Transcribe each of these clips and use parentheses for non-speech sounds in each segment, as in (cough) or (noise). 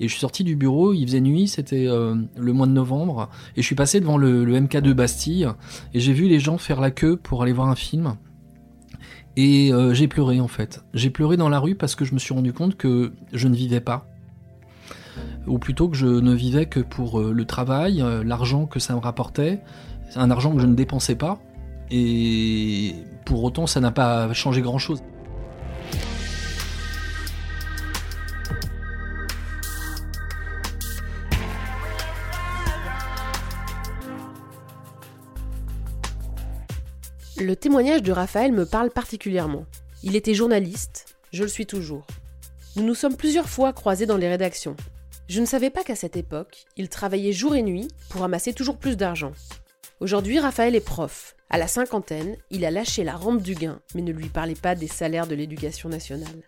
Et je suis sorti du bureau, il faisait nuit, c'était euh, le mois de novembre, et je suis passé devant le, le MK2 Bastille, et j'ai vu les gens faire la queue pour aller voir un film. Et euh, j'ai pleuré en fait. J'ai pleuré dans la rue parce que je me suis rendu compte que je ne vivais pas. Ou plutôt que je ne vivais que pour euh, le travail, l'argent que ça me rapportait, un argent que je ne dépensais pas. Et pour autant, ça n'a pas changé grand-chose. Le témoignage de Raphaël me parle particulièrement. Il était journaliste, je le suis toujours. Nous nous sommes plusieurs fois croisés dans les rédactions. Je ne savais pas qu'à cette époque, il travaillait jour et nuit pour amasser toujours plus d'argent. Aujourd'hui, Raphaël est prof. À la cinquantaine, il a lâché la rampe du gain, mais ne lui parlez pas des salaires de l'éducation nationale.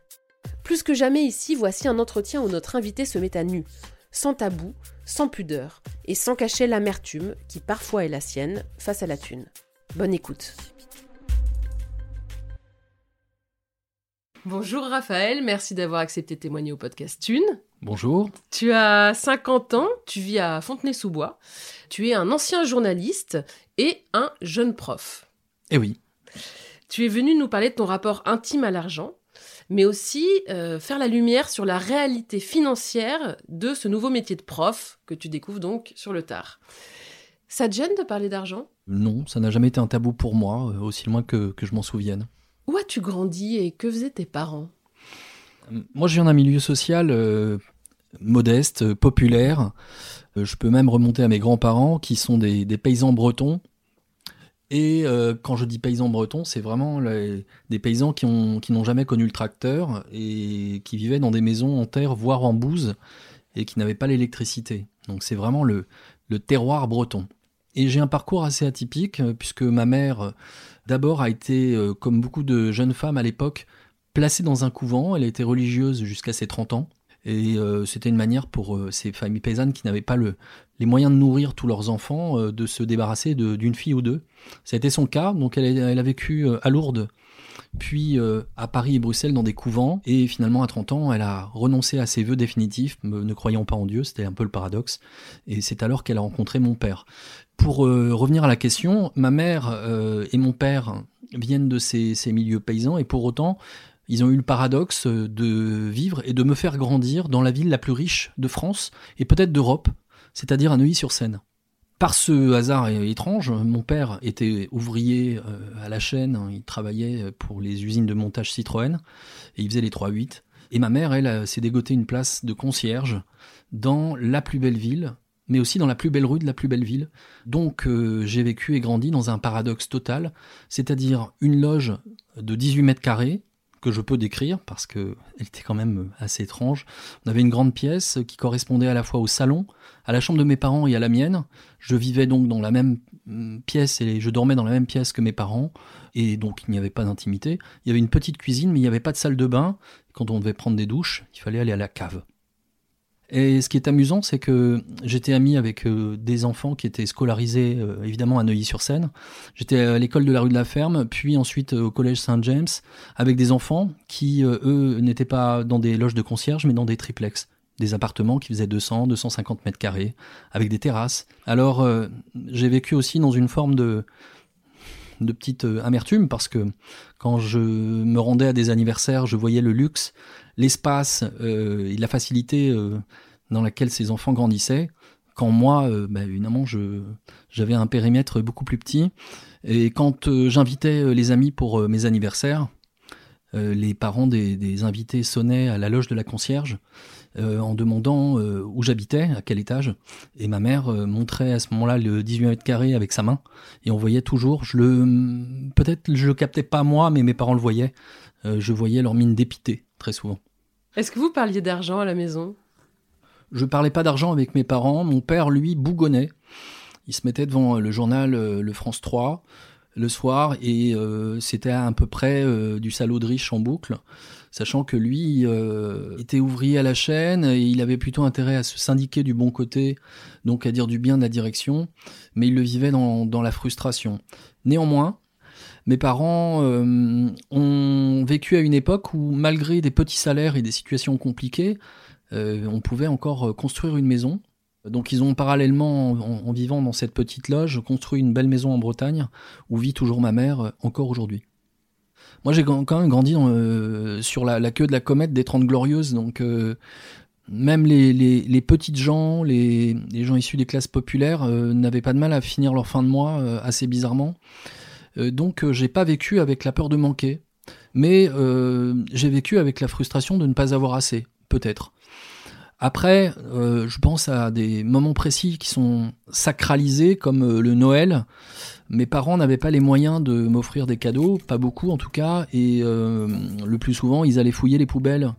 Plus que jamais ici, voici un entretien où notre invité se met à nu, sans tabou, sans pudeur, et sans cacher l'amertume, qui parfois est la sienne, face à la thune. Bonne écoute. Bonjour Raphaël, merci d'avoir accepté de témoigner au podcast Thune. Bonjour. Tu as 50 ans, tu vis à Fontenay-sous-Bois, tu es un ancien journaliste et un jeune prof. Eh oui. Tu es venu nous parler de ton rapport intime à l'argent, mais aussi euh, faire la lumière sur la réalité financière de ce nouveau métier de prof que tu découvres donc sur le tard. Ça te gêne de parler d'argent? Non, ça n'a jamais été un tabou pour moi, euh, aussi loin que, que je m'en souvienne. Où as-tu grandi et que faisaient tes parents? Moi, je viens d'un milieu social euh, modeste, euh, populaire. Euh, je peux même remonter à mes grands-parents qui sont des, paysans bretons. Et quand je dis paysans bretons, c'est vraiment des paysans qui ont qui n'ont jamais connu le tracteur et qui vivaient dans des maisons en terre, voire en bouse, et qui n'avaient pas l'électricité. Donc c'est vraiment le, terroir breton. Et j'ai un parcours assez atypique, puisque ma mère, d'abord, a été, euh, comme beaucoup de jeunes femmes à l'époque, placée dans un couvent. Elle a été religieuse jusqu'à ses 30 ans. Et euh, c'était une manière pour euh, ces familles paysannes qui n'avaient pas le, les moyens de nourrir tous leurs enfants, de se débarrasser d'une fille ou deux. Ça a été son cas, donc elle, a- vécu à Lourdes, puis euh, à Paris et Bruxelles dans des couvents, et finalement à 30 ans, elle a renoncé à ses vœux définitifs, ne croyant pas en Dieu, c'était un peu le paradoxe, et c'est alors qu'elle a rencontré mon père. Pour euh, revenir à la question, ma mère euh, et mon père viennent de ces milieux paysans, et pour autant, ils ont eu le paradoxe de vivre et de me faire grandir dans la ville la plus riche de France, et peut-être d'Europe, c'est-à-dire à Neuilly-sur-Seine. Par ce hasard étrange, mon père était ouvrier euh, à la chaîne, hein, il travaillait pour les usines de montage Citroën, et il faisait les 3-8. Et ma mère, elle, euh, s'est dégotée une place de concierge dans la plus belle ville, mais aussi dans la plus belle rue de la plus belle ville. Donc euh, j'ai vécu et grandi dans un paradoxe total, c'est-à-dire une loge de 18 mètres carrés, que je peux décrire parce qu'elle était quand même assez étrange. On avait une grande pièce qui correspondait à la fois au salon, à la chambre de mes parents et à la mienne. Je vivais donc dans la même mm, pièce et je dormais dans la même pièce que mes parents et donc il n'y avait pas d'intimité. Il y avait une petite cuisine mais il n'y avait pas de salle de bain. Quand on devait prendre des douches, il fallait aller à la cave. Et ce qui est amusant, c'est que j'étais ami avec euh, des enfants qui étaient scolarisés euh, évidemment à Neuilly-sur-Seine. J'étais à l'école de la rue de la Ferme, puis ensuite euh, au collège Saint-James, avec des enfants qui, eux, n'étaient pas dans des loges de concierge, mais dans des triplex. Des appartements qui faisaient 200, 250 mètres carrés, avec des terrasses. Alors, j'ai vécu aussi dans une forme de, de petite amertume parce que quand je me rendais à des anniversaires, je voyais le luxe l'espace euh, et la facilité euh, dans laquelle ces enfants grandissaient, quand moi, euh, bah, évidemment, j'avais un périmètre beaucoup plus petit. Et quand j'invitais les amis pour mes anniversaires, les parents des, invités sonnaient à la loge de la concierge en demandant où j'habitais, à quel étage. Et ma mère montrait à ce moment-là le 18 mètres carrés avec sa main. Et on voyait toujours, je le, peut-être je le captais pas moi, mais mes parents le voyaient. je voyais leur mine dépité très souvent. Est-ce que vous parliez d'argent à la maison? Je parlais pas d'argent avec mes parents. Mon père, lui, bougonnait. Il se mettait devant le journal euh, Le France 3 le soir et euh, c'était à peu près euh, du salaud de riche en boucle, sachant que lui était ouvrier à la chaîne et il avait plutôt intérêt à se syndiquer du bon côté, donc à dire du bien de la direction, mais il le vivait dans la frustration. Néanmoins, mes parents euh, ont vécu à une époque où, malgré des petits salaires et des situations compliquées, euh, on pouvait encore euh, construire une maison. Donc ils ont parallèlement, en, vivant dans cette petite loge, construit une belle maison en Bretagne, où vit toujours ma mère encore aujourd'hui. Moi j'ai quand même grandi sur la, queue de la comète des Trente Glorieuses, donc même les, petites gens, les, gens issus des classes populaires n'avaient pas de mal à finir leur fin de mois assez bizarrement. Euh, donc euh, j'ai pas vécu avec la peur de manquer, mais euh, j'ai vécu avec la frustration de ne pas avoir assez, peut-être. Après, je pense à des moments précis qui sont sacralisés, comme le Noël. Mes parents n'avaient pas les moyens de m'offrir des cadeaux, pas beaucoup en tout cas, et le plus souvent, ils allaient fouiller les poubelles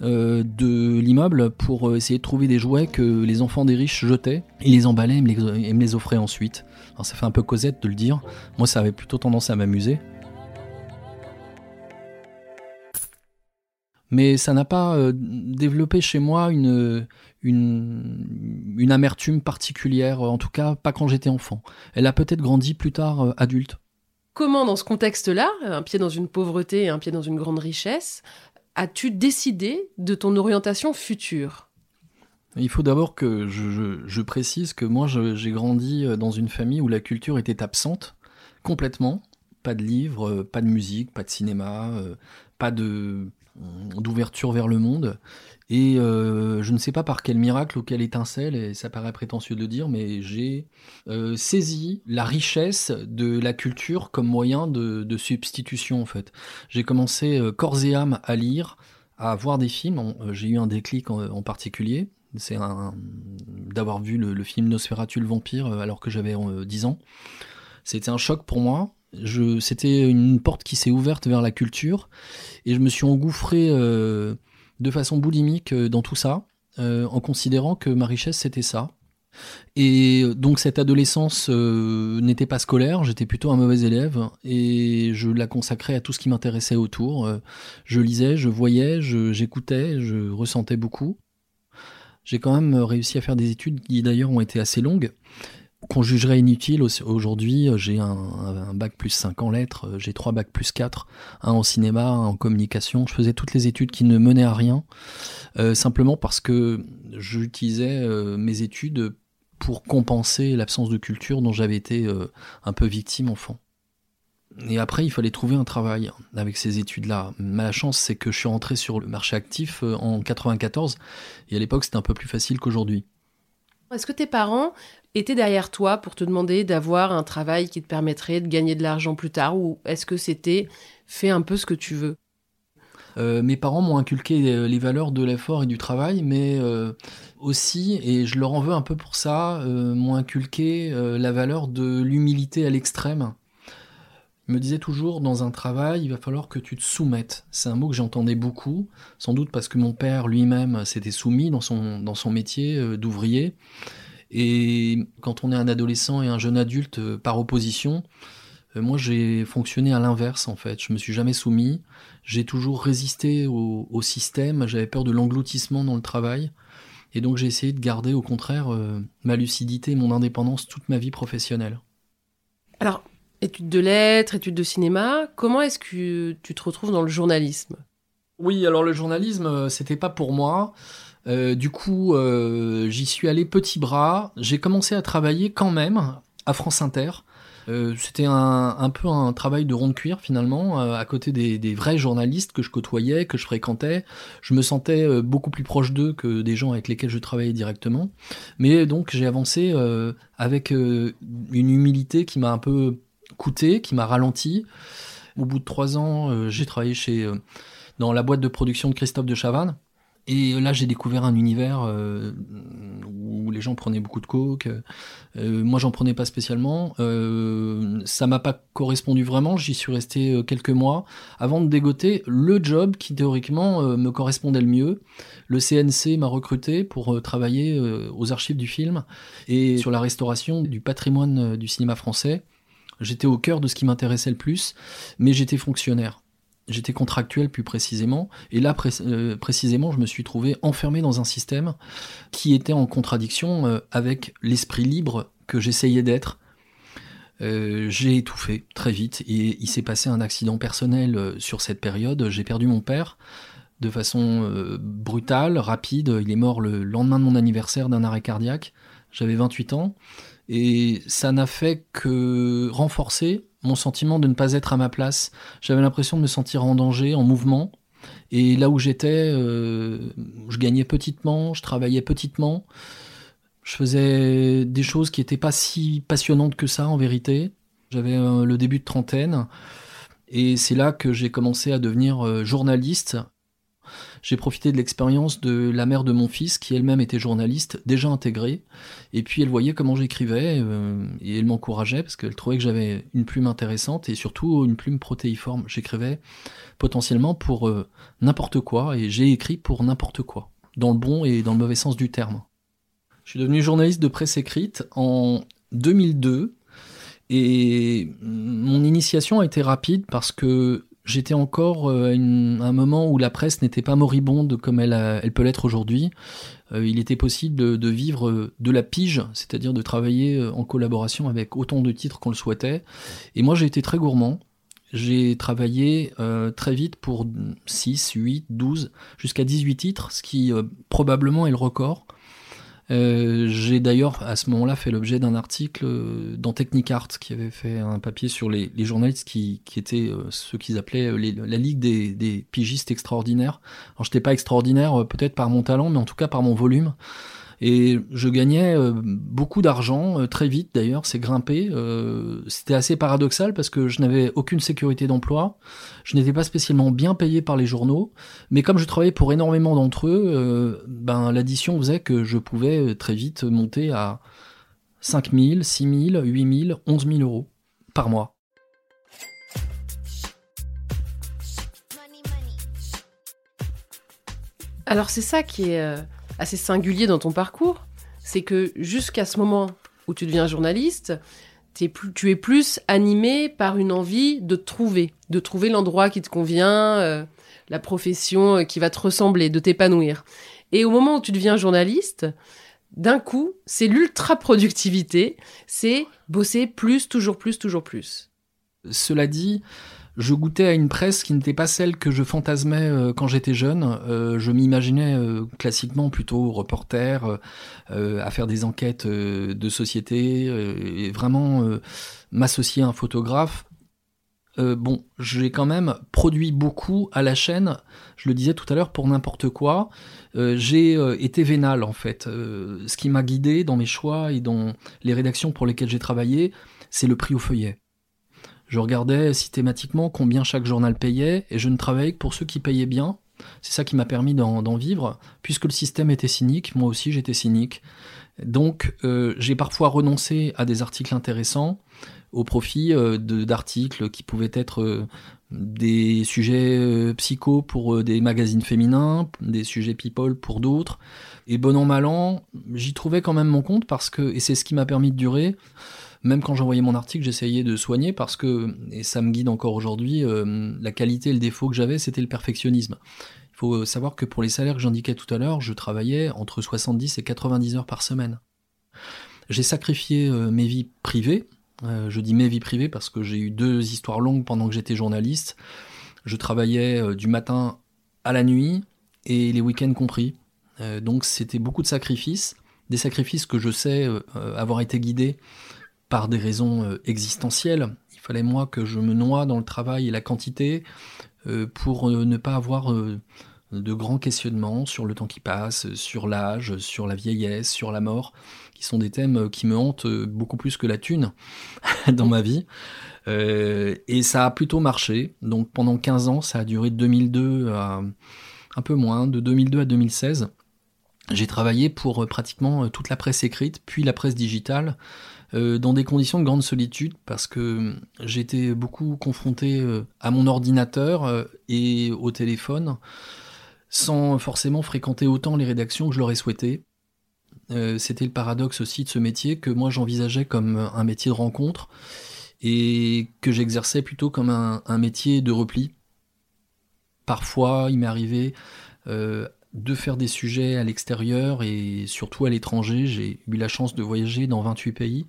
de l'immeuble pour essayer de trouver des jouets que les enfants des riches jetaient. Ils les emballaient et me les offraient ensuite ça fait un peu Cosette de le dire. Moi, ça avait plutôt tendance à m'amuser. Mais ça n'a pas euh, développé chez moi une, une, amertume particulière, en tout cas pas quand j'étais enfant. Elle a peut-être grandi plus tard euh, adulte. Comment, dans ce contexte-là, un pied dans une pauvreté et un pied dans une grande richesse, as-tu décidé de ton orientation future? Il faut d'abord que je, précise que moi j'ai grandi euh, dans une famille où la culture était absente complètement. Pas de livres, euh, pas de musique, pas de cinéma, euh, pas de d'ouverture vers le monde. Et je ne sais pas par quel miracle ou quelle étincelle, et ça paraît prétentieux de le dire, mais j'ai saisi la richesse de la culture comme moyen de, substitution en fait. J'ai commencé corps et âme à lire, à voir des films. J'ai eu un déclic en particulier c'est d'avoir vu le, film Nosferatu le vampire euh, alors que j'avais 10 euh, ans. C'était un choc pour moi. C'était une porte qui s'est ouverte vers la culture et je me suis engouffré euh, de façon boulimique dans tout ça en considérant que ma richesse c'était ça. Et donc cette adolescence n'était pas scolaire, j'étais plutôt un mauvais élève et je la consacrais à tout ce qui m'intéressait autour. je lisais, je voyais, j'écoutais, je ressentais beaucoup. J'ai quand même réussi à faire des études qui d'ailleurs ont été assez longues, qu'on jugerait inutiles aujourd'hui. J'ai un, bac plus 5 en lettres, j'ai 3 bacs plus 4, un en cinéma, un en communication. Je faisais toutes les études qui ne menaient à rien, euh, simplement parce que j'utilisais euh, mes études pour compenser l'absence de culture dont j'avais été euh, un peu victime enfant. Et après, il fallait trouver un travail avec ces études-là. Ma chance, c'est que je suis rentré sur le marché actif euh, en 94, et à l'époque, c'était un peu plus facile qu'aujourd'hui. Est-ce que tes parents étaient derrière toi pour te demander d'avoir un travail qui te permettrait de gagner de l'argent plus tard, ou est-ce que c'était fais un peu ce que tu veux? Euh, mes parents m'ont inculqué euh, les valeurs de l'effort et du travail, mais aussi, et je leur en veux un peu pour ça, m'ont inculqué la valeur de l'humilité à l'extrême. Me disait toujours dans un travail, il va falloir que tu te soumettes. C'est un mot que j'entendais beaucoup, sans doute parce que mon père lui-même s'était soumis dans son, dans son métier euh, d'ouvrier. Et quand on est un adolescent et un jeune adulte euh, par opposition, euh, moi j'ai fonctionné à l'inverse en fait. Je me suis jamais soumis. J'ai toujours résisté au, au système. J'avais peur de l'engloutissement dans le travail. Et donc j'ai essayé de garder au contraire ma lucidité et mon indépendance toute ma vie professionnelle. Alors, études de lettres, études de cinéma, comment est-ce que tu te retrouves dans le journalisme? Oui, alors le journalisme, euh, c'était pas pour moi. Euh, du coup, euh, j'y suis allé petit bras. J'ai commencé à travailler quand même à France Inter. c'était un, peu un travail de rond de cuir finalement, à côté des, vrais journalistes que je côtoyais, que je fréquentais. Je me sentais beaucoup plus proche d'eux que des gens avec lesquels je travaillais directement. Mais donc j'ai avancé avec une humilité qui m'a un peu coûté, qui m'a ralenti. Au bout de trois ans, euh, j'ai travaillé chez, euh, dans la boîte de production de Christophe de Chavannes. Et là, j'ai découvert un univers euh, où les gens prenaient beaucoup de coke. moi, j'en prenais pas spécialement. ça m'a pas correspondu vraiment. J'y suis resté quelques mois avant de dégoter le job qui théoriquement me correspondait le mieux. Le CNC m'a recruté pour travailler aux archives du film et sur la restauration du patrimoine du cinéma français. J'étais au cœur de ce qui m'intéressait le plus, mais j'étais fonctionnaire. J'étais contractuel plus précisément, et là euh, précisément, je me suis trouvé enfermé dans un système qui était en contradiction euh, avec l'esprit libre que j'essayais d'être. Euh, j'ai étouffé très vite et il s'est passé un accident personnel sur cette période. J'ai perdu mon père de façon brutale, rapide. Il est mort le lendemain de mon anniversaire d'un arrêt cardiaque. J'avais 28 ans. Et ça n'a fait que renforcer mon sentiment de ne pas être à ma place. J'avais l'impression de me sentir en danger, en mouvement. Et là où j'étais, euh, je gagnais petitement, je travaillais petitement. Je faisais des choses qui n'étaient pas si passionnantes que ça en vérité. J'avais euh, le début de trentaine. Et c'est là que j'ai commencé à devenir euh, journaliste j'ai profité de l'expérience de la mère de mon fils, qui elle-même était journaliste, déjà intégrée. Et puis elle voyait comment j'écrivais, euh, et elle m'encourageait, parce qu'elle trouvait que j'avais une plume intéressante, et surtout une plume protéiforme. J'écrivais potentiellement pour euh, n'importe quoi, et j'ai écrit pour n'importe quoi, dans le bon et dans le mauvais sens du terme. Je suis devenu journaliste de presse écrite en 2002, et mon initiation a été rapide parce que j'étais encore euh, à, un moment où la presse n'était pas moribonde comme elle, elle peut l'être aujourd'hui. Euh, il était possible de, vivre euh, de la pige, c'est-à-dire de travailler en collaboration avec autant de titres qu'on le souhaitait. Et moi, j'ai été très gourmand. J'ai travaillé très vite pour 6, 8, 12, jusqu'à 18 titres, ce qui probablement est le record. Euh, j'ai d'ailleurs à ce moment-là fait l'objet d'un article euh, dans Technicart qui avait fait un papier sur les, journalistes qui, étaient euh, ceux qu'ils appelaient la ligue des, des, pigistes extraordinaires. Alors j'étais pas extraordinaire peut-être par mon talent, mais en tout cas par mon volume. Et je gagnais euh, beaucoup d'argent, euh, très vite d'ailleurs, c'est grimpé. Euh, c'était assez paradoxal parce que je n'avais aucune sécurité d'emploi, je n'étais pas spécialement bien payé par les journaux, mais comme je travaillais pour énormément d'entre eux, ben, l'addition faisait que je pouvais très vite monter à 5 000, 6 000, 8 000, 11 000 euros par mois. Alors c'est ça qui est assez singulier dans ton parcours, c'est que jusqu'à ce moment où tu deviens journaliste, tu es plus animé par une envie de trouver, de trouver l'endroit qui te convient, euh, la profession euh, qui va te ressembler, de t'épanouir. Et au moment où tu deviens journaliste, d'un coup, c'est l'ultra productivité, c'est bosser plus, toujours plus, toujours plus. Cela dit, je goûtais à une presse qui n'était pas celle que je fantasmais euh, quand j'étais jeune. Euh, je m'imaginais euh, classiquement plutôt reporter, à faire des enquêtes de société, et vraiment m'associer à un photographe. bon, j'ai quand même produit beaucoup à la chaîne, je le disais tout à l'heure, pour n'importe quoi. j'ai été vénal en fait. ce qui m'a guidé dans mes choix et dans les rédactions pour lesquelles j'ai travaillé, c'est le prix au feuillet. Je regardais systématiquement combien chaque journal payait et je ne travaillais que pour ceux qui payaient bien. C'est ça qui m'a permis d'en vivre, puisque le système était cynique, moi aussi j'étais cynique. Donc euh, j'ai parfois renoncé à des articles intéressants au profit d'articles qui pouvaient être des sujets psycho pour des magazines féminins, des sujets people pour d'autres. Et bon an mal an, j'y trouvais quand même mon compte parce que, et c'est ce qui m'a permis de durer, même quand j'envoyais mon article, j'essayais de soigner parce que, et ça me guide encore aujourd'hui, euh, la qualité et le défaut que j'avais, c'était le perfectionnisme. Il faut savoir que pour les salaires que j'indiquais tout à l'heure, je travaillais entre 70 et 90 heures par semaine. J'ai sacrifié euh, mes vies privées, euh, je dis mes vies privées parce que j'ai eu deux histoires longues pendant que j'étais journaliste. Je travaillais du matin à la nuit et les week-ends compris. donc c'était beaucoup de sacrifices, des sacrifices que je sais avoir été guidés par des raisons euh, existentielles. Il fallait moi que je me noie dans le travail et la quantité euh, pour euh, ne pas avoir de grands questionnements sur le temps qui passe, sur l'âge, sur la vieillesse, sur la mort, qui sont des thèmes qui me hantent beaucoup plus que la thune (laughs) dans ma vie. et ça a plutôt marché. Donc pendant 15 ans, ça a duré de 2002 à un peu moins, de 2002 à 2016. J'ai travaillé pour pratiquement toute la presse écrite, puis la presse digitale, euh, dans des conditions de grande solitude parce que j'étais beaucoup confronté euh, à mon ordinateur euh, et au téléphone sans forcément fréquenter autant les rédactions que je l'aurais souhaité. C'était le paradoxe aussi de ce métier que moi j'envisageais comme un métier de rencontre et que j'exerçais plutôt comme un, un, métier de repli. Parfois, il m'est arrivé de faire des sujets à l'extérieur et surtout à l'étranger. J'ai eu la chance de voyager dans 28 pays.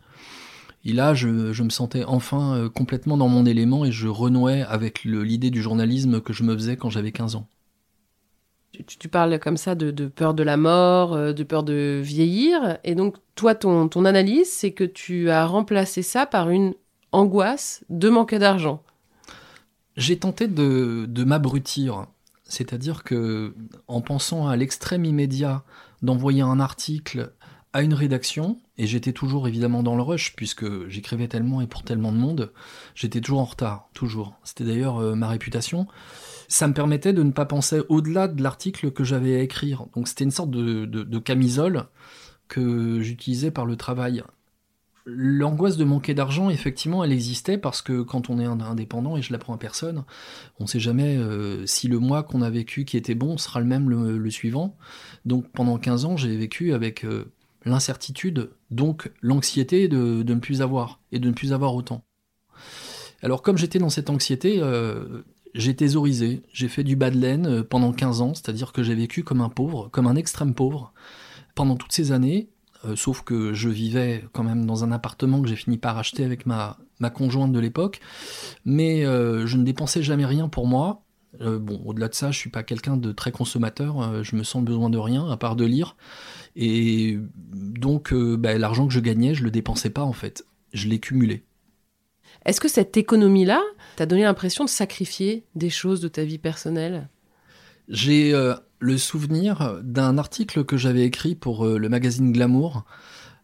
Et là, je, me sentais enfin euh, complètement dans mon élément et je renouais avec l'idée du journalisme que je me faisais quand j'avais 15 ans. Tu, parles comme ça de, peur de la mort, euh, de peur de vieillir. Et donc, toi, ton, ton analyse, c'est que tu as remplacé ça par une angoisse de manquer d'argent. J'ai tenté de, de m'abrutir c'est-à-dire que en pensant à l'extrême immédiat d'envoyer un article à une rédaction, et j'étais toujours évidemment dans le rush, puisque j'écrivais tellement et pour tellement de monde, j'étais toujours en retard, toujours. C'était d'ailleurs euh, ma réputation. Ça me permettait de ne pas penser au-delà de l'article que j'avais à écrire. Donc c'était une sorte de camisole que j'utilisais par le travail. L'angoisse de manquer d'argent, effectivement, elle existait parce que quand on est indépendant, et je l'apprends à personne, on ne sait jamais euh, si le mois qu'on a vécu qui était bon sera le même le, suivant. Donc pendant 15 ans, j'ai vécu avec euh, l'incertitude, donc l'anxiété de, ne plus avoir, et de ne plus avoir autant. Alors comme j'étais dans cette anxiété, euh, j'ai thésaurisé, j'ai fait du bas de laine pendant 15 ans, c'est-à-dire que j'ai vécu comme un pauvre, comme un extrême pauvre, pendant toutes ces années, euh, sauf que je vivais quand même dans un appartement que j'ai fini par acheter avec ma, ma conjointe de l'époque. Mais euh, je ne dépensais jamais rien pour moi. Euh, bon, au-delà de ça, je suis pas quelqu'un de très consommateur. je me sens besoin de rien à part de lire. Et donc, bah, l'argent que je gagnais, je le dépensais pas en fait. Je l'ai cumulé. Est-ce que cette économie-là t'a donné l'impression de sacrifier des choses de ta vie personnelle? J'ai le souvenir d'un article que j'avais écrit pour euh, le magazine Glamour.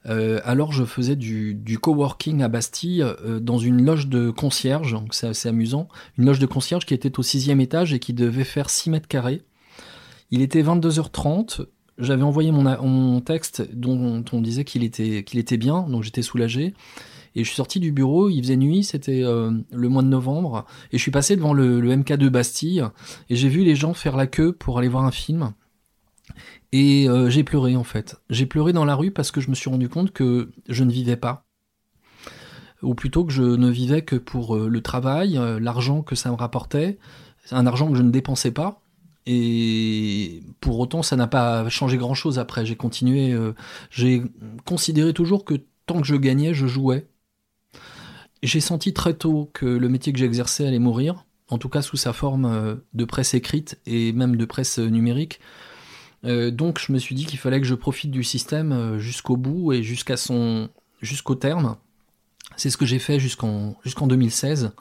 Euh, alors je faisais du, coworking à Bastille euh, dans une loge de concierge, donc c'est assez amusant, une loge de concierge qui était au sixième étage et qui devait faire 6 mètres carrés. Il était 22h30, j'avais envoyé mon, mon, texte dont on disait qu'il était, qu'il était bien, donc j'étais soulagé. Et je suis sorti du bureau, il faisait nuit, c'était euh, le mois de novembre, et je suis passé devant le, MK2 Bastille, et j'ai vu les gens faire la queue pour aller voir un film. Et euh, j'ai pleuré en fait. J'ai pleuré dans la rue parce que je me suis rendu compte que je ne vivais pas. Ou plutôt que je ne vivais que pour euh, le travail, l'argent que ça me rapportait, un argent que je ne dépensais pas. Et pour autant, ça n'a pas changé grand-chose après. J'ai continué, j'ai considéré toujours que tant que je gagnais, je jouais. J'ai senti très tôt que le métier que j'exerçais allait mourir, en tout cas sous sa forme euh, de presse écrite et même de presse numérique. Euh, donc je me suis dit qu'il fallait que je profite du système euh, jusqu'au bout et jusqu'à son jusqu'au terme. C'est ce que j'ai fait jusqu'en jusqu'en 2016.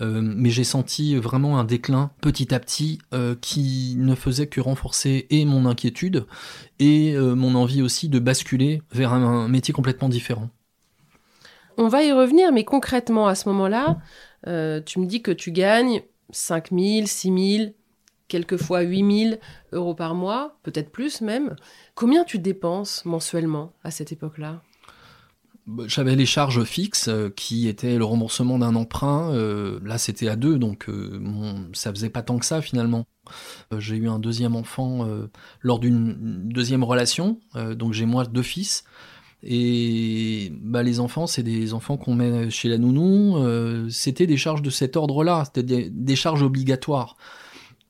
mais j'ai senti vraiment un déclin petit à petit qui ne faisait que renforcer et mon inquiétude et mon envie aussi de basculer vers un métier complètement différent. On va y revenir, mais concrètement, à ce moment-là, euh, tu me dis que tu gagnes 5 000, 6 000, quelquefois 8 000 euros par mois, peut-être plus même. Combien tu dépenses mensuellement à cette époque-là? Bah, j'avais les charges fixes euh, qui étaient le remboursement d'un emprunt. Euh, là, c'était à deux, donc euh, ça faisait pas tant que ça finalement. j'ai eu un deuxième enfant lors d'une deuxième relation, donc j'ai moi deux fils. Et bah, les enfants, c'est des enfants qu'on met chez la nounou. c'était des charges de cet ordre-là, c'était des, charges obligatoires.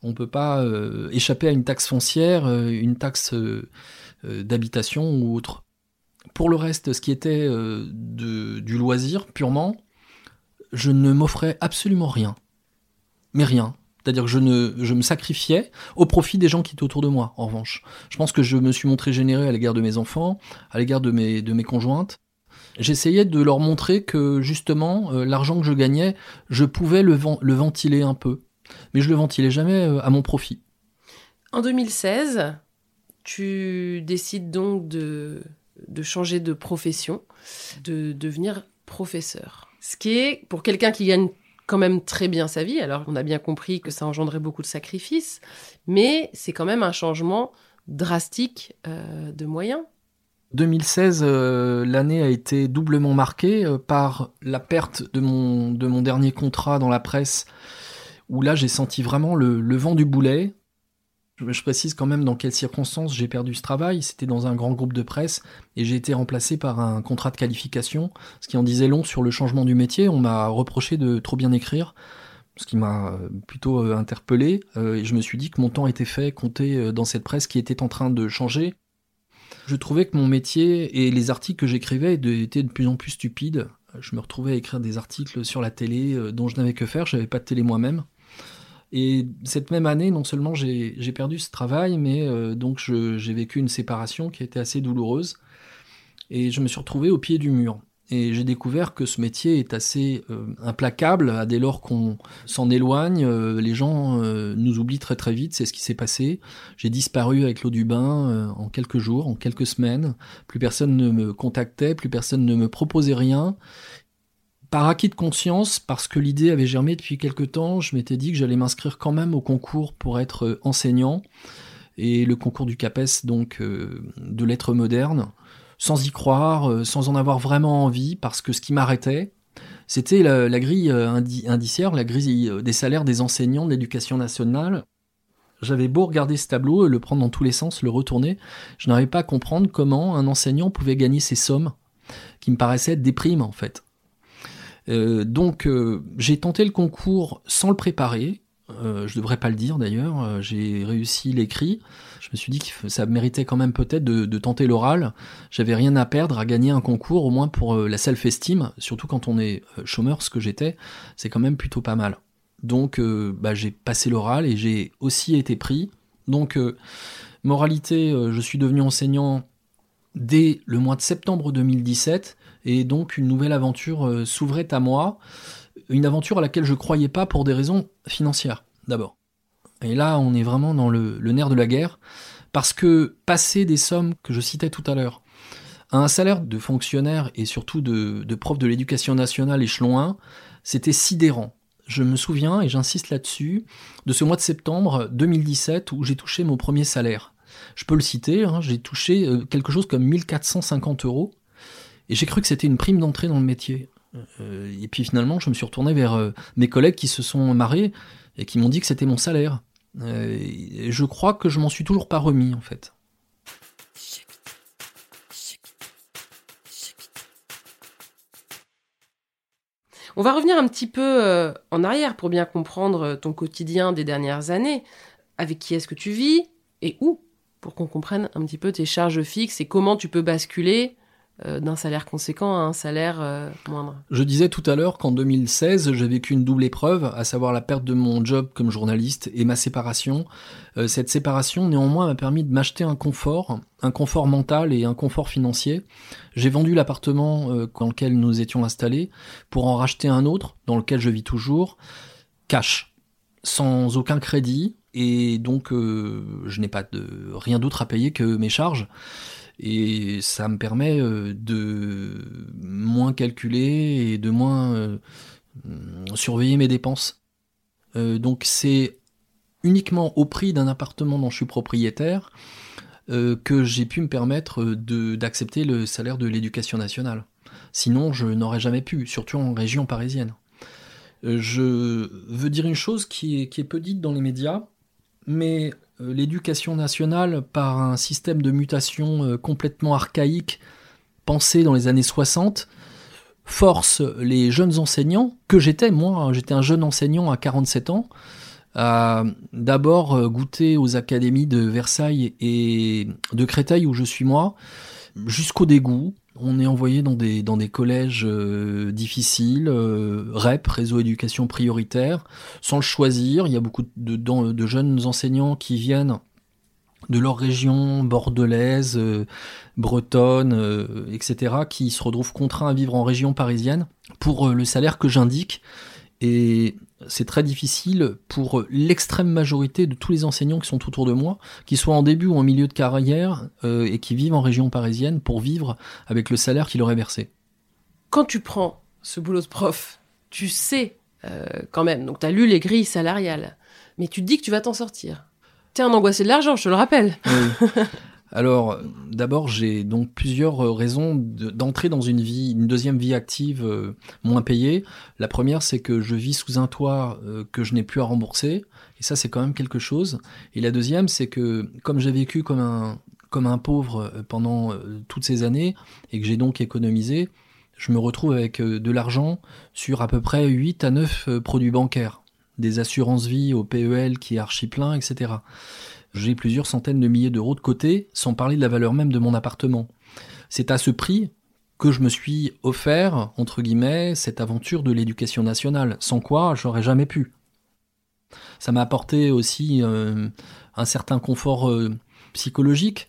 On peut pas échapper à une taxe foncière, une taxe d'habitation ou autre. Pour le reste, ce qui était euh, du loisir purement, je ne m'offrais absolument rien. Mais rien. C'est-à-dire que je, me sacrifiais au profit des gens qui étaient autour de moi, en revanche. Je pense que je me suis montré généreux à l'égard de mes enfants, à l'égard de mes, conjointes. J'essayais de leur montrer que justement, euh, l'argent que je gagnais, je pouvais le, le, ventiler un peu. Mais je le ventilais jamais euh, à mon profit. En 2016, tu décides donc de de changer de profession, de devenir professeur. Ce qui est, pour quelqu'un qui gagne quand même très bien sa vie, alors on a bien compris que ça engendrait beaucoup de sacrifices, mais c'est quand même un changement drastique euh, de moyens. 2016, euh, l'année a été doublement marquée euh, par la perte de mon, de mon dernier contrat dans la presse, où là j'ai senti vraiment le vent du boulet, je précise quand même dans quelles circonstances j'ai perdu ce travail. C'était dans un grand groupe de presse et j'ai été remplacé par un contrat de qualification, ce qui en disait long sur le changement du métier. On m'a reproché de trop bien écrire, ce qui m'a euh, plutôt euh, interpellé. Euh, et je me suis dit que mon temps était fait, compté dans cette presse qui était en train de changer. Je trouvais que mon métier et les articles que j'écrivais étaient de plus en plus stupides. Je me retrouvais à écrire des articles sur la télé dont je n'avais que faire, je n'avais pas de télé moi-même. Et cette même année, non seulement j'ai perdu ce travail, mais euh, donc j'ai vécu une séparation qui été assez douloureuse. Et je me suis retrouvé au pied du mur. Et j'ai découvert que ce métier est assez euh, implacable. Dès lors qu'on s'en éloigne, euh, les gens nous oublient très très vite. C'est ce qui s'est passé. J'ai disparu avec l'eau du bain en quelques jours, en quelques semaines. Plus personne ne me contactait, plus personne ne me proposait rien par acquis de conscience, parce que l'idée avait germé depuis quelque temps, je m'étais dit que j'allais m'inscrire quand même au concours pour être euh, enseignant, et le concours du CAPES, donc euh, de lettres modernes, sans y croire, euh, sans en avoir vraiment envie, parce que ce qui m'arrêtait, c'était la, grille indiciaire, la grille des salaires des enseignants de l'éducation nationale. J'avais beau regarder ce tableau, le prendre dans tous les sens, le retourner, je n'arrivais pas à comprendre comment un enseignant pouvait gagner ces sommes, qui me paraissaient des primes en fait. Euh, donc euh, j'ai tenté le concours sans le préparer. Euh, je devrais pas le dire d'ailleurs. j'ai réussi l'écrit. Je me suis dit que ça méritait quand même peut-être de, tenter l'oral. J'avais rien à perdre à gagner un concours, au moins pour la self-esteem. Surtout quand on est chômeur, ce que j'étais, c'est quand même plutôt pas mal. Donc bah, j'ai passé l'oral et j'ai aussi été pris. Donc moralité, je suis devenu enseignant dès le mois de septembre 2017 et donc une nouvelle aventure euh, s'ouvrait à moi, une aventure à laquelle je croyais pas pour des raisons financières d'abord. Et là, on est vraiment dans le, nerf de la guerre, parce que passer des sommes que je citais tout à l'heure à un salaire de fonctionnaire et surtout de, prof de l'éducation nationale échelon 1, c'était sidérant. Je me souviens, et j'insiste là-dessus, de ce mois de septembre 2017 où j'ai touché mon premier salaire. Je peux le citer, hein, j'ai touché euh, quelque chose comme 1450 euros et j'ai cru que c'était une prime d'entrée dans le métier. Euh, et puis finalement, je me suis retourné vers euh, mes collègues qui se sont marrés et qui m'ont dit que c'était mon salaire. Euh, je crois que je m'en suis toujours pas remis en fait. On va revenir un petit peu en arrière pour bien comprendre ton quotidien des dernières années. Avec qui est-ce que tu vis et où? Pour qu'on comprenne un petit peu tes charges fixes et comment tu peux basculer d'un salaire conséquent à un salaire euh, moindre. Je disais tout à l'heure qu'en 2016, j'ai vécu une double épreuve, à savoir la perte de mon job comme journaliste et ma séparation. Euh, cette séparation, néanmoins, m'a permis de m'acheter un confort, un confort mental et un confort financier. J'ai vendu l'appartement dans lequel nous étions installés pour en racheter un autre, dans lequel je vis toujours, cash, sans aucun crédit, et donc je n'ai pas de rien d'autre à payer que mes charges. Et ça me permet euh, de moins calculer et de moins euh, surveiller mes dépenses. Euh, donc c'est uniquement au prix d'un appartement dont je suis propriétaire que j'ai pu me permettre d'accepter le salaire de l'éducation nationale. Sinon, je n'aurais jamais pu, surtout en région parisienne. Je veux dire une chose qui est, qui est peu dite dans les médias, mais euh, l'éducation nationale, par un système de mutation euh, complètement archaïque, pensé dans les années 60, force les jeunes enseignants, que j'étais, moi, j'étais un jeune enseignant à 47 ans, à d'abord goûter aux académies de Versailles et de Créteil, où je suis moi, jusqu'au dégoût, on est envoyé dans des, dans des collèges euh, difficiles, euh, REP, réseau éducation prioritaire, sans le choisir. Il y a beaucoup de, de, jeunes enseignants qui viennent de leur région bordelaise, euh, bretonne, etc., qui se retrouvent contraints à vivre en région parisienne pour le salaire que j'indique. Et c'est très difficile pour l'extrême majorité de tous les enseignants qui sont autour de moi, qui soient en début ou en milieu de carrière euh, et qui vivent en région parisienne pour vivre avec le salaire qu'il aurait versé. Quand tu prends ce boulot de prof, tu sais euh, quand même, donc tu as lu les grilles salariales, mais tu te dis que tu vas t'en sortir. T'es un angoissé de l'argent, je te le rappelle. Oui. (laughs) Alors, d'abord, j'ai donc plusieurs euh, raisons d'entrer dans une vie, une deuxième vie active euh, moins payée. La première, c'est que je vis sous un toit euh, que je n'ai plus à rembourser, et ça, c'est quand même quelque chose. Et la deuxième, c'est que comme j'ai vécu comme un comme un pauvre pendant toutes ces années et que j'ai donc économisé, je me retrouve avec de l'argent sur à peu près 8 à 9 produits bancaires, des assurances vie au PEL qui est archi plein, etc j'ai plusieurs centaines de milliers d'euros de côté, sans parler de la valeur même de mon appartement. C'est à ce prix que je me suis offert, entre guillemets, cette aventure de l'éducation nationale, sans quoi j'aurais jamais pu. Ça m'a apporté aussi euh, un certain confort euh, psychologique,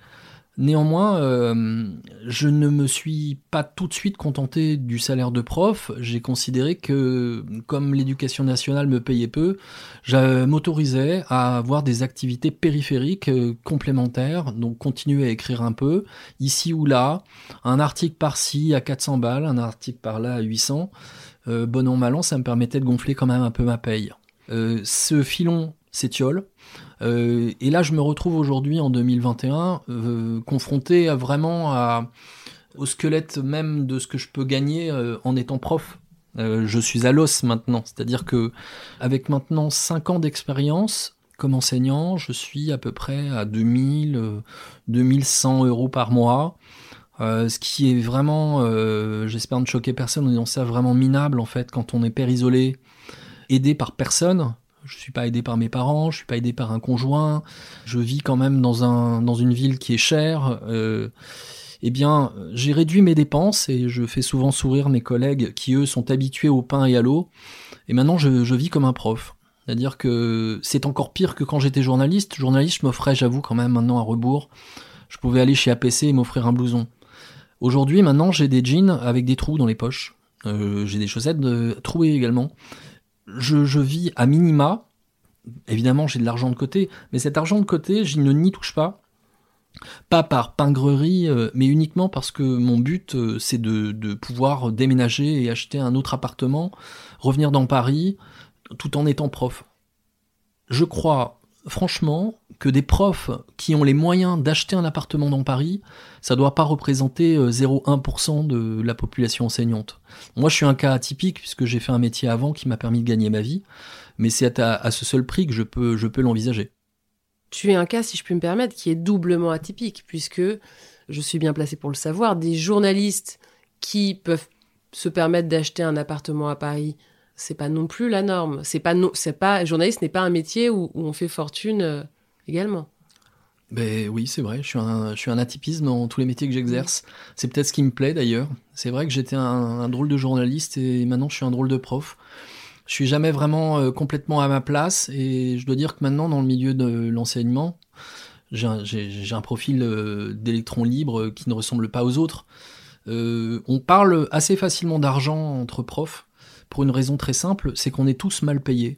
Néanmoins, euh, je ne me suis pas tout de suite contenté du salaire de prof. J'ai considéré que, comme l'éducation nationale me payait peu, je m'autorisais à avoir des activités périphériques euh, complémentaires, donc continuer à écrire un peu, ici ou là, un article par-ci à 400 balles, un article par-là à 800. Euh, bon an, mal an, ça me permettait de gonfler quand même un peu ma paye. ce filon s'étiole. Euh, et là, je me retrouve aujourd'hui, en 2021, euh, confronté vraiment au squelette même de ce que je peux gagner euh, en étant prof. je suis à l'os maintenant, c'est-à-dire que avec maintenant 5 ans d'expérience comme enseignant, je suis à peu près à 2000, 2100 euros par mois. ce qui est vraiment, j'espère ne choquer personne en disant ça, vraiment minable en fait quand on est père isolé, aidé par personne, je suis pas aidé par mes parents, je suis pas aidé par un conjoint, je vis quand même dans, un, dans une ville qui est chère. Euh, eh bien, j'ai réduit mes dépenses et je fais souvent sourire mes collègues qui, eux, sont habitués au pain et à l'eau. Et maintenant, je, je vis comme un prof. C'est-à-dire que c'est encore pire que quand j'étais journaliste. Journaliste, je m'offrais, j'avoue, quand même maintenant à rebours. Je pouvais aller chez APC et m'offrir un blouson. Aujourd'hui, maintenant, j'ai des jeans avec des trous dans les poches. Euh, j'ai des chaussettes de... trouées également je, vis à minima. Évidemment, j'ai de l'argent de côté, mais cet argent de côté, je ne n'y touche pas. Pas par pingrerie, euh, mais uniquement parce que mon but, euh, c'est de, pouvoir déménager et acheter un autre appartement, revenir dans Paris, tout en étant prof. Je crois franchement que des profs qui ont les moyens d'acheter un appartement dans Paris, ça doit pas représenter 0,1% euh, de la population enseignante. Moi, je suis un cas atypique puisque j'ai fait un métier avant qui m'a permis de gagner ma vie, mais c'est à, ce seul prix que je peux, je peux l'envisager. Tu es un cas, si je puis me permettre, qui est doublement atypique puisque je suis bien placé pour le savoir, des journalistes qui peuvent se permettre d'acheter un appartement à Paris c'est pas non plus la norme. C'est pas non, c'est pas journaliste n'est pas un métier où, on fait fortune euh, également. Ben oui, c'est vrai. Je suis un, je suis un atypisme dans tous les métiers que j'exerce. C'est peut-être ce qui me plaît d'ailleurs. C'est vrai que j'étais un, drôle de journaliste et maintenant je suis un drôle de prof. Je suis jamais vraiment euh, complètement à ma place et je dois dire que maintenant dans le milieu de l'enseignement, j'ai un, profil euh, d'électron libre qui ne ressemble pas aux autres. on parle assez facilement d'argent entre profs pour une raison très simple, c'est qu'on est tous mal payés.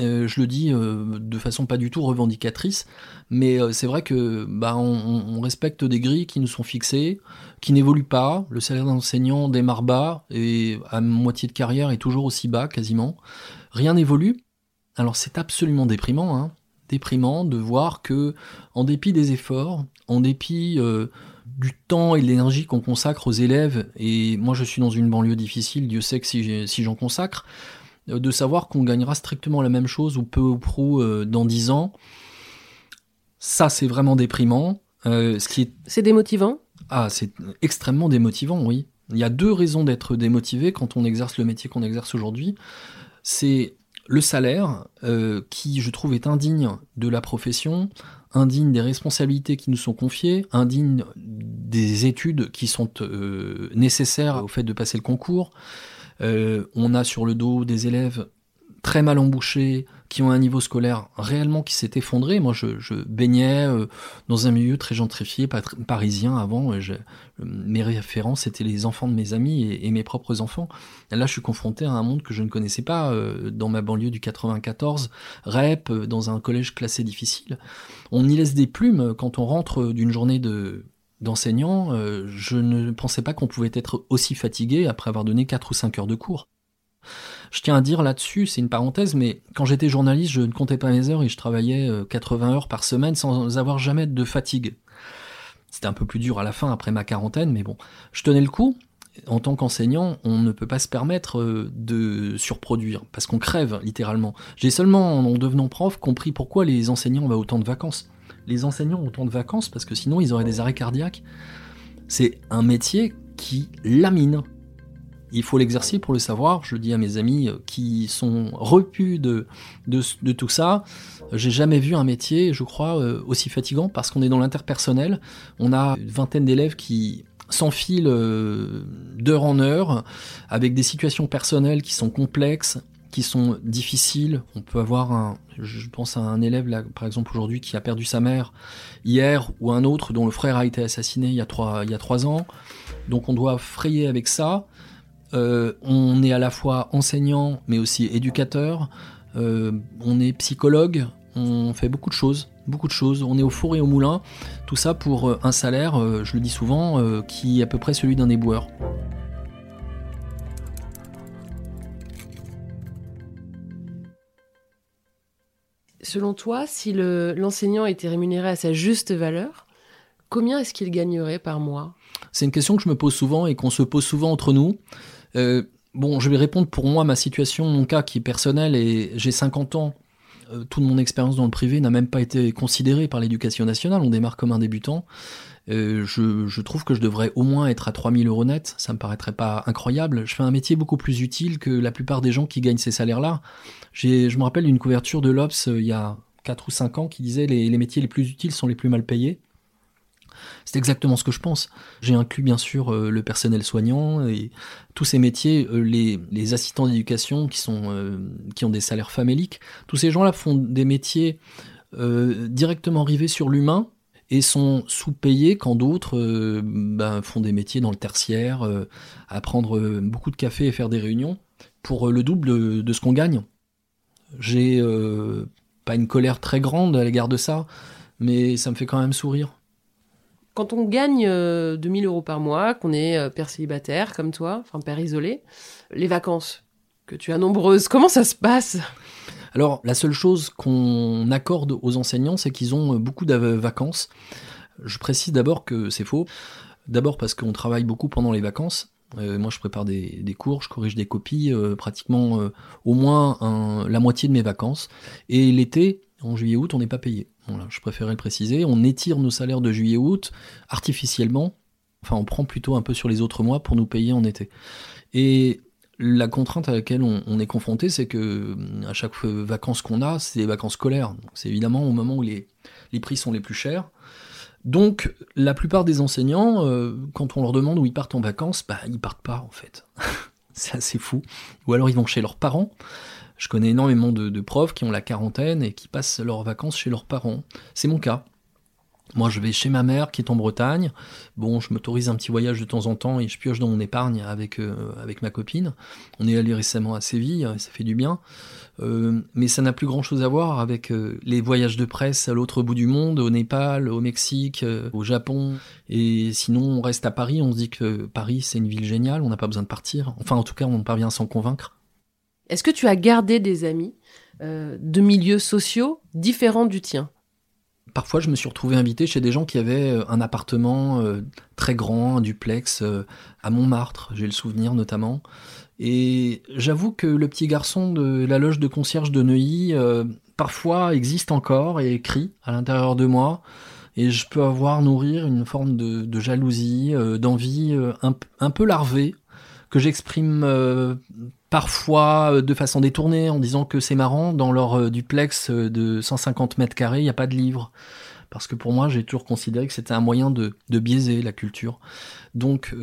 Euh, je le dis euh, de façon pas du tout revendicatrice, mais euh, c'est vrai que bah, on, respecte des grilles qui nous sont fixées, qui n'évoluent pas. Le salaire d'enseignant démarre bas et à moitié de carrière est toujours aussi bas quasiment. Rien n'évolue. Alors c'est absolument déprimant, hein. déprimant de voir que, en dépit des efforts, en dépit du temps et de l'énergie qu'on consacre aux élèves, et moi je suis dans une banlieue difficile, Dieu sait que si, j'en consacre, de savoir qu'on gagnera strictement la même chose ou peu ou prou euh, dans 10 ans, ça c'est vraiment déprimant. Euh, ce qui est... C'est démotivant Ah, c'est extrêmement démotivant, oui. Il y a deux raisons d'être démotivé quand on exerce le métier qu'on exerce aujourd'hui. C'est le salaire, qui je trouve est indigne de la profession, indigne des responsabilités qui nous sont confiées, indigne des études qui sont euh, nécessaires au fait de passer le concours. Euh, on a sur le dos des élèves très mal embouchés, qui ont un niveau scolaire réellement qui s'est effondré. Moi, je, baignais euh, dans un milieu très gentrifié, parisien avant. mes références c'était les enfants de mes amis et, mes propres enfants. là, je suis confronté à un monde que je ne connaissais pas euh, dans ma banlieue du 94, REP, euh, dans un collège classé difficile. On y laisse des plumes quand on rentre d'une journée de d'enseignant, je ne pensais pas qu'on pouvait être aussi fatigué après avoir donné 4 ou 5 heures de cours. Je tiens à dire là-dessus, c'est une parenthèse, mais quand j'étais journaliste, je ne comptais pas mes heures et je travaillais 80 euh, heures par semaine sans avoir jamais de fatigue. C'était un peu plus dur à la fin après ma quarantaine, mais bon, je tenais le coup. En tant qu'enseignant, on ne peut pas se permettre euh, de surproduire parce qu'on crève littéralement. J'ai seulement, en devenant prof, compris pourquoi les enseignants ont autant de vacances. Les enseignants ont autant de vacances parce que sinon ils auraient des arrêts cardiaques. C'est un métier qui lamine. Il faut l'exercer pour le savoir. Je dis à mes amis euh, qui sont repus de, de, tout ça. J'ai jamais vu un métier, je crois, euh, aussi fatigant parce qu'on est dans l'interpersonnel. On a une vingtaine d'élèves qui s'enfilent euh, d'heure en heure avec des situations personnelles qui sont complexes, qui sont difficiles. On peut avoir un, je pense à un élève là, par exemple aujourd'hui, qui a perdu sa mère hier, ou un autre dont le frère a été assassiné il y a trois, il y a trois ans. Donc on doit frayer avec ça. Euh, on est à la fois enseignant, mais aussi éducateur. Euh, on est psychologue. On fait beaucoup de choses, beaucoup de choses. On est au four et au moulin. Tout ça pour euh, un salaire, je le dis souvent, qui est à peu près celui d'un éboueur. Selon toi, si l'enseignant était rémunéré à sa juste valeur, combien est-ce qu'il gagnerait par mois? C'est une question que je me pose souvent et qu'on se pose souvent entre nous. Euh, bon, je vais répondre pour moi, ma situation, mon cas qui est personnel, et j'ai 50 ans. Euh, toute mon expérience dans le privé n'a même pas été considérée par l'éducation nationale. On démarre comme un débutant. Euh, je, trouve que je devrais au moins être à 3000 euros net. Ça me paraîtrait pas incroyable. Je fais un métier beaucoup plus utile que la plupart des gens qui gagnent ces salaires-là. Je me rappelle d'une couverture de l'Obs il y a 4 ou 5 ans qui disait les, les métiers les plus utiles sont les plus mal payés. C'est exactement ce que je pense. J'ai inclus bien sûr euh, le personnel soignant et tous ces métiers, euh, les, assistants d'éducation qui euh, qui ont des salaires faméliques. Tous ces gens-là font des métiers directement rivés sur l'humain et sont sous-payés quand d'autres ben, font des métiers dans le tertiaire, à prendre beaucoup de café et faire des réunions pour le double de ce qu'on gagne. J'ai pas une colère très grande à l'égard de ça, mais ça me fait quand même sourire. Quand on gagne 2000 euh, euros par mois, qu'on est euh, père célibataire comme toi, enfin père isolé, les vacances, que tu as nombreuses, comment ça se passe? Alors, la seule chose qu'on accorde aux enseignants, c'est qu'ils ont euh, beaucoup de vacances. Je précise d'abord que c'est faux. D'abord parce qu'on travaille beaucoup pendant les vacances. moi, je prépare des, cours, je corrige des copies, pratiquement au moins la moitié de mes vacances. Et l'été, en juillet-août, on n'est pas payé. Voilà, je préférais le préciser. On étire nos salaires de juillet-août artificiellement. Enfin, on prend plutôt un peu sur les autres mois pour nous payer en été. Et la contrainte à laquelle on, est confronté, c'est que à chaque vacances qu'on a, c'est des vacances scolaires. C'est évidemment au moment où les, prix sont les plus chers. Donc, la plupart des enseignants, euh, quand on leur demande où ils partent en vacances, bah, ils partent pas en fait. (laughs) c'est assez fou. Ou alors ils vont chez leurs parents. Je connais énormément de, profs qui ont la quarantaine et qui passent leurs vacances chez leurs parents. C'est mon cas. Moi, je vais chez ma mère qui est en Bretagne. Bon, je m'autorise un petit voyage de temps en temps et je pioche dans mon épargne avec, euh, avec ma copine. On est allé récemment à Séville, ça fait du bien. Euh, mais ça n'a plus grand chose à voir avec euh, les voyages de presse à l'autre bout du monde, au Népal, au Mexique, au Japon. Et sinon, on reste à Paris, on se dit que Paris, c'est une ville géniale, on n'a pas besoin de partir. Enfin, en tout cas, on parvient à s'en convaincre. Est-ce que tu as gardé des amis de milieux sociaux différents du tien? Parfois, je me suis retrouvé invité chez des gens qui avaient euh, un appartement euh, très grand, un duplex à Montmartre, j'ai le souvenir notamment. Et j'avoue que le petit garçon de la loge de concierge de Neuilly, parfois existe encore et écrit à l'intérieur de moi. Et je peux avoir nourrir une forme de, jalousie, d'envie un, peu larvée, que j'exprime parfois euh, de façon détournée en disant que c'est marrant, dans leur euh, duplex euh, de 150 mètres carrés, il n'y a pas de livre. Parce que pour moi, j'ai toujours considéré que c'était un moyen de, biaiser la culture. Donc,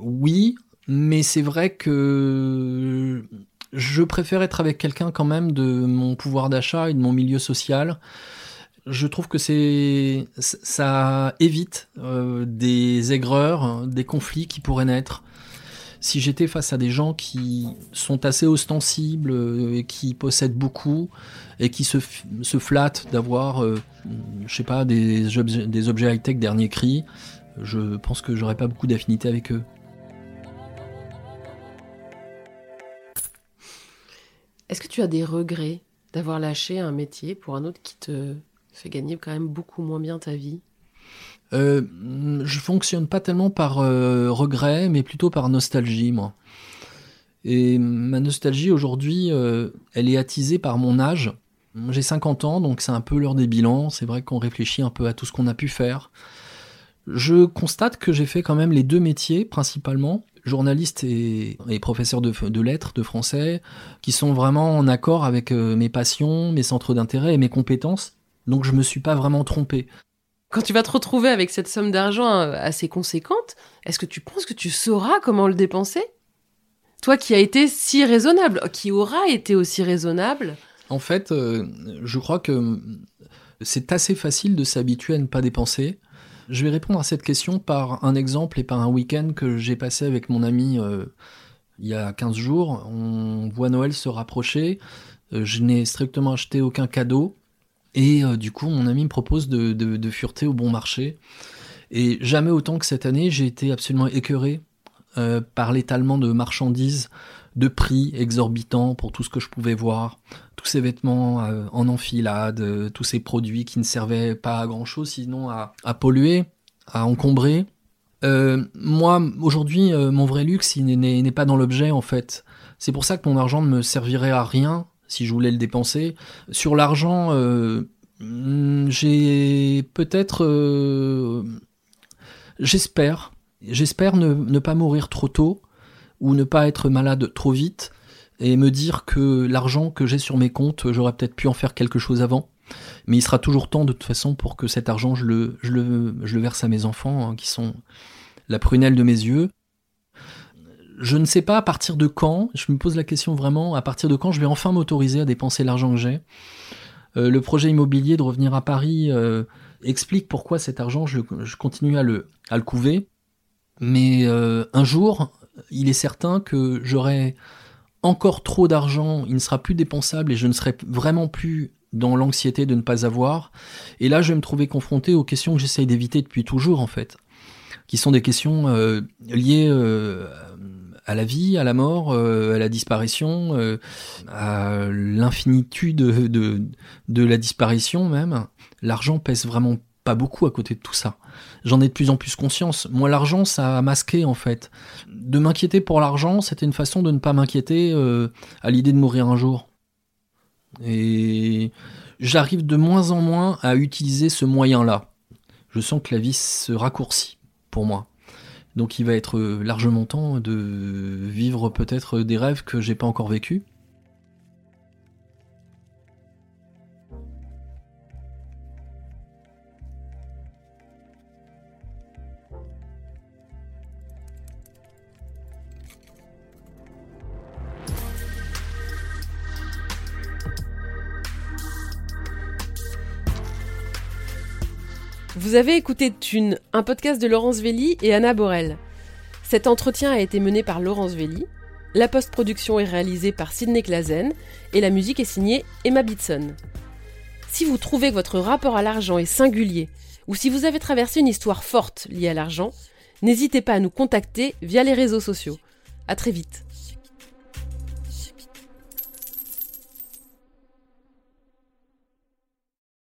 oui, mais c'est vrai que je préfère être avec quelqu'un quand même de mon pouvoir d'achat et de mon milieu social. Je trouve que c'est ça évite des aigreurs, des conflits qui pourraient naître si j'étais face à des gens qui sont assez ostensibles euh, et qui possèdent beaucoup et qui se, se flattent d'avoir, euh, je sais pas, des, objets, des objets high-tech dernier cri, je pense que j'aurais pas beaucoup d'affinité avec eux. Est-ce que tu as des regrets d'avoir lâché un métier pour un autre qui te fait gagner quand même beaucoup moins bien ta vie? Euh, je fonctionne pas tellement par euh, regret, mais plutôt par nostalgie, moi. Et ma nostalgie aujourd'hui, euh, elle est attisée par mon âge. J'ai 50 ans, donc c'est un peu l'heure des bilans. C'est vrai qu'on réfléchit un peu à tout ce qu'on a pu faire. Je constate que j'ai fait quand même les deux métiers principalement, journaliste et, professeur de, de, lettres, de français, qui sont vraiment en accord avec euh, mes passions, mes centres d'intérêt et mes compétences. Donc je me suis pas vraiment trompé. Quand tu vas te retrouver avec cette somme d'argent euh, assez conséquente, est-ce que tu penses que tu sauras comment le dépenser? Toi qui as été si raisonnable, qui aura été aussi raisonnable En fait, euh, je crois que c'est assez facile de s'habituer à ne pas dépenser. Je vais répondre à cette question par un exemple et par un week-end que j'ai passé avec mon ami euh, il y a 15 jours. On voit Noël se rapprocher. je n'ai strictement acheté aucun cadeau. Et euh, du coup, mon ami me propose de, de, fureter au bon marché. Et jamais autant que cette année, j'ai été absolument écœuré euh, par l'étalement de marchandises, de prix exorbitants pour tout ce que je pouvais voir, tous ces vêtements euh, en enfilade, tous ces produits qui ne servaient pas à grand chose sinon à, à polluer, à encombrer. moi, aujourd'hui, mon vrai luxe, il n'est pas dans l'objet en fait. C'est pour ça que mon argent ne me servirait à rien si je voulais le dépenser. Sur l'argent, euh, j'ai peut-être... Euh, j'espère. J'espère ne, pas mourir trop tôt ou ne pas être malade trop vite et me dire que l'argent que j'ai sur mes comptes, j'aurais peut-être pu en faire quelque chose avant. Mais il sera toujours temps de toute façon pour que cet argent, je le verse à mes enfants, hein, qui sont la prunelle de mes yeux je ne sais pas à partir de quand, je me pose la question vraiment, à partir de quand je vais enfin m'autoriser à dépenser l'argent que j'ai. Euh, le projet immobilier de revenir à Paris euh, explique pourquoi cet argent, je, continue à le, à le couver. Mais euh, un jour, il est certain que j'aurai encore trop d'argent, il ne sera plus dépensable et je ne serai vraiment plus dans l'anxiété de ne pas avoir. Et là, je vais me trouver confronté aux questions que j'essaye d'éviter depuis toujours, en fait, qui sont des questions liées à la vie, à la mort, euh, à la disparition, euh, à l'infinitude de, la disparition même. L'argent pèse vraiment pas beaucoup à côté de tout ça. J'en ai de plus en plus conscience. Moi, l'argent, ça a masqué en fait. De m'inquiéter pour l'argent, c'était une façon de ne pas m'inquiéter euh, à l'idée de mourir un jour. Et j'arrive de moins en moins à utiliser ce moyen-là. Je sens que la vie se raccourcit pour moi. Donc il va être largement temps de vivre peut-être des rêves que j'ai pas encore vécus. Vous avez écouté Thune, un podcast de Laurence Velli et Anna Borel. Cet entretien a été mené par Laurence Velli, la post-production est réalisée par Sidney Clazen et la musique est signée Emma Bitson. Si vous trouvez que votre rapport à l'argent est singulier ou si vous avez traversé une histoire forte liée à l'argent, n'hésitez pas à nous contacter via les réseaux sociaux. À très vite.